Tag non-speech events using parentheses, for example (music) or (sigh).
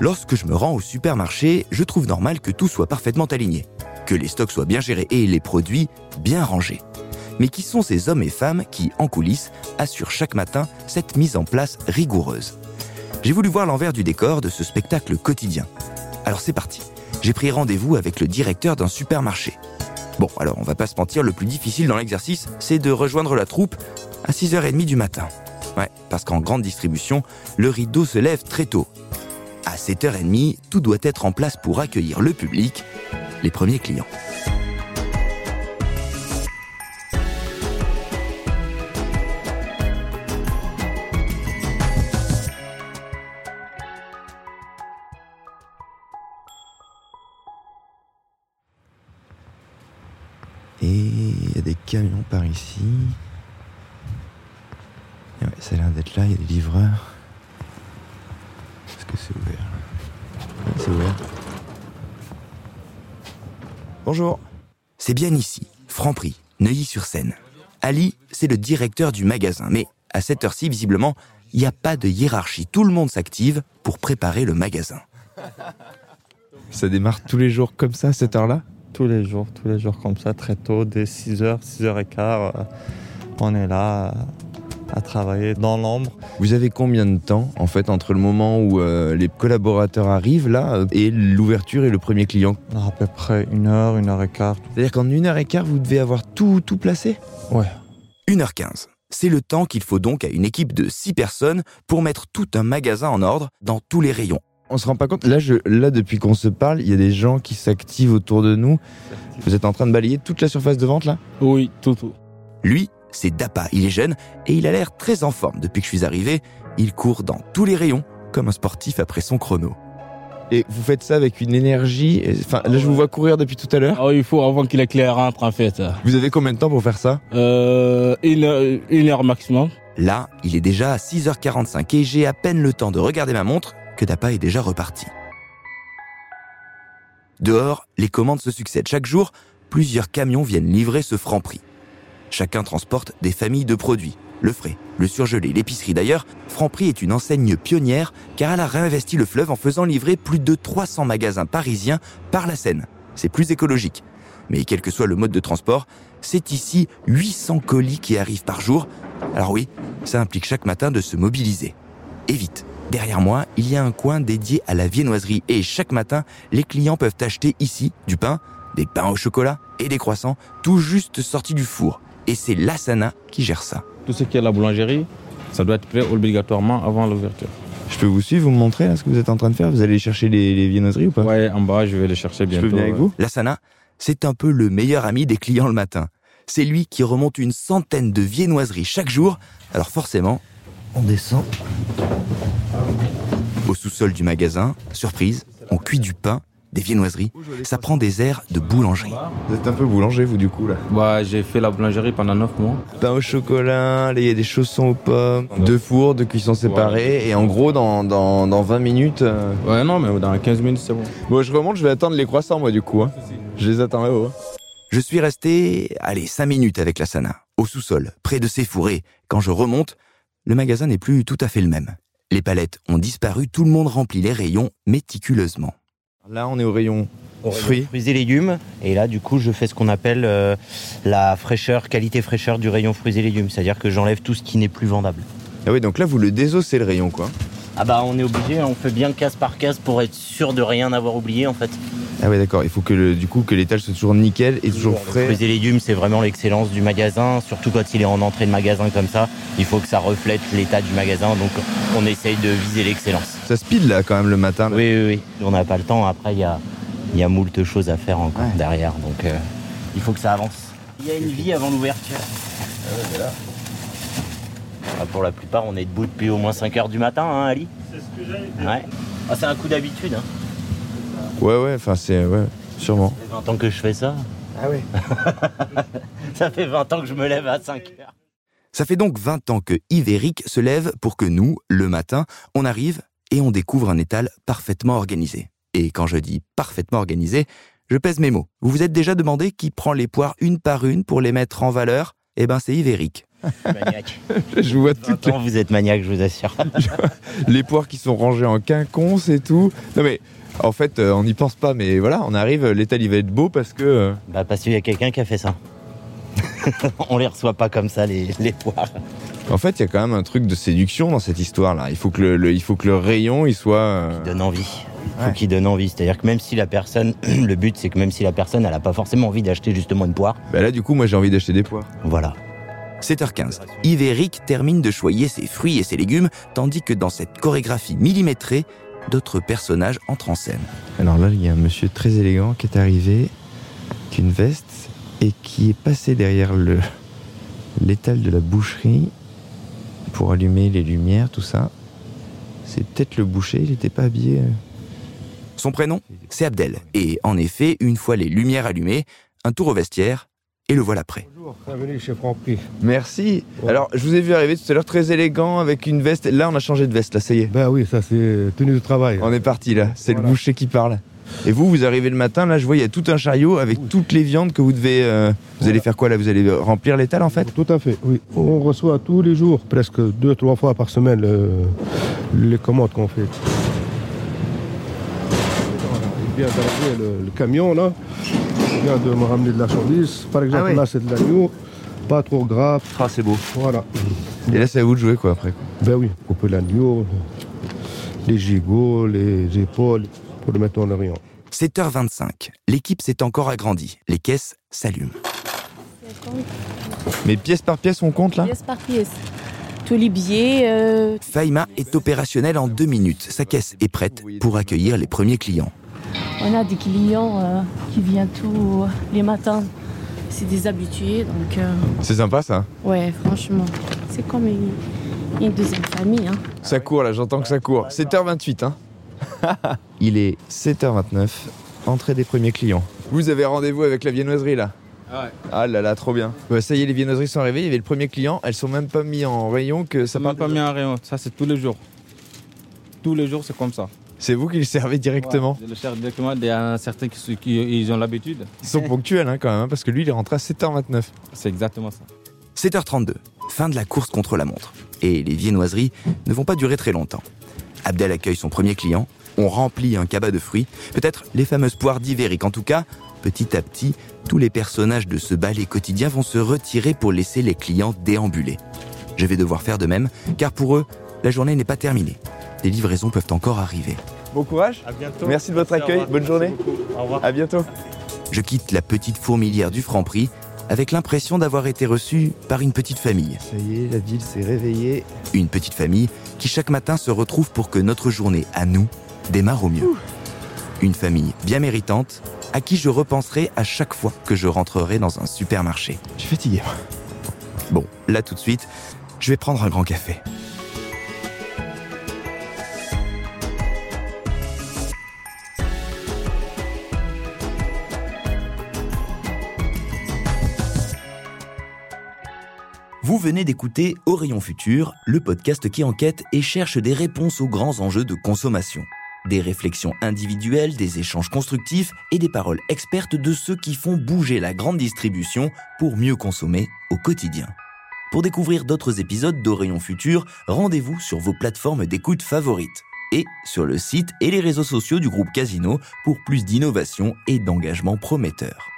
Lorsque je me rends au supermarché, je trouve normal que tout soit parfaitement aligné, que les stocks soient bien gérés et les produits bien rangés. Mais qui sont ces hommes et femmes qui, en coulisses, assurent chaque matin cette mise en place rigoureuse? J'ai voulu voir l'envers du décor de ce spectacle quotidien. Alors c'est parti. J'ai pris rendez-vous avec le directeur d'un supermarché. Bon, alors on va pas se mentir, le plus difficile dans l'exercice, c'est de rejoindre la troupe à 6h30 du matin. Ouais, parce qu'en grande distribution, le rideau se lève très tôt. À 7h30, tout doit être en place pour accueillir le public, les premiers clients. Et il y a des camions par ici. Ouais, ça a l'air d'être là, il y a des livreurs. Est-ce que c'est ouvert Oui, c'est ouvert. Bonjour. C'est bien ici, Franprix, Neuilly-sur-Seine. Ali, c'est le directeur du magasin, mais à cette heure-ci, visiblement, il n'y a pas de hiérarchie. Tout le monde s'active pour préparer le magasin. (laughs) Ça démarre tous les jours comme ça, à cette heure-là? Tous les jours, tous les jours comme ça, très tôt, dès 6h, 6h15, euh, on est là à travailler dans l'ombre. Vous avez combien de temps, en fait, entre le moment où euh, les collaborateurs arrivent, là, et l'ouverture et le premier client? À peu près une heure, une heure et quart. C'est-à-dire qu'en une heure et quart, vous devez avoir tout, tout placé? Ouais. 1h15. C'est le temps qu'il faut donc à une équipe de 6 personnes pour mettre tout un magasin en ordre dans tous les rayons. On se rend pas compte, là, je, là depuis qu'on se parle, il y a des gens qui s'activent autour de nous. Vous êtes en train de balayer toute la surface de vente là? Oui, tout, tout. Lui, c'est Dapa, il est jeune et il a l'air très en forme depuis que je suis arrivé. Il court dans tous les rayons comme un sportif après son chrono. Et vous faites ça avec une énergie. Enfin, là, je vous vois courir depuis tout à l'heure. Ah, il faut avant qu'il éclaire rentre en fait. Vous avez combien de temps pour faire ça? Euh, une, heure, une heure maximum. Là, il est déjà à 6h45 et j'ai à peine le temps de regarder ma montre que Dapa est déjà reparti. Dehors, les commandes se succèdent chaque jour. Plusieurs camions viennent livrer ce franc prix. Chacun transporte des familles de produits. Le frais, le surgelé, l'épicerie d'ailleurs, Franprix est une enseigne pionnière car elle a réinvesti le fleuve en faisant livrer plus de 300 magasins parisiens par la Seine. C'est plus écologique. Mais quel que soit le mode de transport, c'est ici 800 colis qui arrivent par jour. Alors oui, ça implique chaque matin de se mobiliser. Et vite, derrière moi, il y a un coin dédié à la viennoiserie et chaque matin, les clients peuvent acheter ici du pain, des pains au chocolat et des croissants, tout juste sortis du four. Et c'est l'Asana qui gère ça. Tout ce qui est la boulangerie, ça doit être prêt obligatoirement avant l'ouverture. Je peux vous suivre, vous me montrer là, ce que vous êtes en train de faire? Vous allez chercher les, les viennoiseries ou pas? Ouais, en bas, je vais les chercher Je bientôt. peux venir avec ouais. vous? L'Asana, c'est un peu le meilleur ami des clients le matin. C'est lui qui remonte une centaine de viennoiseries chaque jour. Alors forcément, on descend au sous-sol du magasin. Surprise, on cuit du pain, des viennoiseries. Ça prend des airs de boulangerie. Vous êtes un peu boulanger, vous, du coup, là? Ouais, j'ai fait la boulangerie pendant 9 mois. Pain au chocolat, il y a des chaussons aux pommes, deux fours, deux cuissons séparés. Et en gros, dans, dans, dans 20 minutes... euh, Ouais, non, mais dans 15 minutes, c'est bon. Bon, je remonte, je vais attendre les croissants, moi, du coup. hein. Je les attends là-haut. Je suis resté, allez, 5 minutes avec la Sana, au sous-sol, près de ces fourrés. Quand je remonte, le magasin n'est plus tout à fait le même. Les palettes ont disparu, tout le monde remplit les rayons méticuleusement. Là, on est au rayon fruits. fruits et légumes. Et là, du coup, je fais ce qu'on appelle euh, la fraîcheur, qualité fraîcheur du rayon fruits et légumes. C'est-à-dire que j'enlève tout ce qui n'est plus vendable. Ah oui, donc là, vous le désossez le rayon, quoi. Ah bah, on est obligé, on fait bien case par case pour être sûr de rien avoir oublié, en fait. Ah oui, d'accord. Il faut que, le, du coup, que l'étage soit toujours nickel et toujours frais. Fruits et légumes, c'est vraiment l'excellence du magasin. Surtout quand il est en entrée de magasin comme ça, il faut que ça reflète l'état du magasin. Donc, on essaye de viser l'excellence. Ça speed, là, quand même, le matin. là. Oui, oui, oui. On n'a pas le temps. Après, il y a, il y a moult choses à faire encore Ouais. derrière. Donc, euh, il faut que ça avance. Il y a une vie avant l'ouverture. Ah, pour la plupart, on est debout depuis au moins 5 heures du matin, hein, Ali? C'est ce que j'allais Ouais. Ah, c'est un coup d'habitude. Hein. Ouais, ouais, enfin, c'est... Ouais, sûrement. Ça fait 20 ans que je fais ça. Ah oui (laughs) Ça fait 20 ans que je me lève à 5 heures. Ça fait donc 20 ans que Yves se lèvent pour que nous, le matin, on arrive et on découvre un étal parfaitement organisé. Et quand je dis parfaitement organisé, je pèse mes mots. Vous vous êtes déjà demandé qui prend les poires une par une pour les mettre en valeur? Eh ben c'est Yves. Maniaque. (laughs) Je vois toutes Attends, vous êtes maniaque, je vous assure. (laughs) les poires qui sont rangées en quinconce et tout. Non mais en fait, euh, on n'y pense pas, mais voilà, on arrive, l'étal il va être beau parce que. euh, Bah parce qu'il y a quelqu'un qui a fait ça. (laughs) On les reçoit pas comme ça les, les poires. En fait, il y a quand même un truc de séduction dans cette histoire-là. Il faut que le, le- il faut que le rayon il soit. euh, Donne envie. Faut Ouais. qu'il donne envie. C'est-à-dire que même si la personne, (clears throat) le but c'est que même si la personne elle a pas forcément envie d'acheter justement une poire, Bah là, du coup, moi j'ai envie d'acheter des poires. voilà. 7h15. Yves et Eric terminent de choyer ses fruits et ses légumes, tandis que dans cette chorégraphie millimétrée, d'autres personnages entrent en scène. Alors là, il y a un monsieur très élégant qui est arrivé, avec une veste, et qui est passé derrière le l'étal de la boucherie pour allumer les lumières, tout ça. C'est peut-être le boucher, il n'était pas habillé. euh. Son prénom, c'est Abdel. Et en effet, une fois les lumières allumées, un tour au vestiaire, et le voilà prêt. Bonjour, bienvenue chez Franprix. Merci. Ouais. Alors, je vous ai vu arriver tout à l'heure très élégant avec une veste. Là, on a changé de veste, là, ça y est. Ben oui, ça c'est tenue de travail. On est parti, là. C'est le boucher qui parle. Et vous, vous arrivez le matin, là, je vois, il y a tout un chariot avec toutes les viandes que vous devez. euh, Vous Voilà. allez faire quoi, là? Vous allez remplir l'étal, en fait? Tout à fait, oui. On reçoit tous les jours, presque deux, trois fois par semaine, le- les commandes qu'on fait. Il vient d'arriver le, le camion, là. Vient de me ramener de la chandise. Par exemple, Ah oui. là, c'est de l'agneau. Pas trop gras. Ah, c'est beau. Voilà. Et là, c'est à vous de jouer, quoi, après. Ben oui, couper l'agneau, les gigots, les épaules, pour le mettre le rayon. 7h25. L'équipe s'est encore agrandie. Les caisses s'allument. Mais pièce par pièce, on compte, là? Pièce par pièce. Tous les billets, euh, Faïma est opérationnelle en deux minutes. Sa caisse est prête pour accueillir les premiers clients. On a des clients euh, qui viennent tous les matins. C'est des habitués, donc euh, C'est sympa, ça ouais, franchement, c'est comme une, une deuxième famille. hein. Ça court là, j'entends que ça court. 7h28, hein (laughs) Il est 7h29, entrée des premiers clients. Vous avez rendez-vous avec la viennoiserie là Ouais. Ah là là, trop bien. Bah, ça y est, les viennoiseries sont arrivées, il y avait le premier client, elles sont même pas mis en rayon que ça m'a pas mis en rayon. Ça, c'est tous les jours. Tous les jours, c'est comme ça. C'est vous qui le servez directement. Ouais, je le cherche directement. Il y a certains qui, qui- ils ont l'habitude. Ils sont ponctuels hein, quand même, hein, parce que lui il est rentré à 7h29. C'est exactement ça. 7h32, fin de la course contre la montre. Et les viennoiseries ne vont pas durer très longtemps. Abdel accueille son premier client, on remplit un cabas de fruits, peut-être les fameuses poires d'Ivéric. En tout cas, petit à petit, tous les personnages de ce ballet quotidien vont se retirer pour laisser les clients déambuler. Je vais devoir faire de même, car pour eux, la journée n'est pas terminée. Les livraisons peuvent encore arriver. Bon courage, À bientôt. merci de votre accueil, bonne journée. Au revoir. À bientôt. Je quitte la petite fourmilière du Franprix avec l'impression d'avoir été reçu par une petite famille. Ça y est, la ville s'est réveillée. Une petite famille qui chaque matin se retrouve pour que notre journée à nous démarre au mieux. Une famille bien méritante à qui je repenserai à chaque fois que je rentrerai dans un supermarché. Je suis fatigué. Bon, là tout de suite, je vais prendre un grand café. Vous venez d'écouter Rayon Futur, le podcast qui enquête et cherche des réponses aux grands enjeux de consommation. Des réflexions individuelles, des échanges constructifs et des paroles expertes de ceux qui font bouger la grande distribution pour mieux consommer au quotidien. Pour découvrir d'autres épisodes d'Au Rayon Futur, rendez-vous sur vos plateformes d'écoute favorites et sur le site et les réseaux sociaux du groupe Casino pour plus d'innovation et d'engagement prometteur.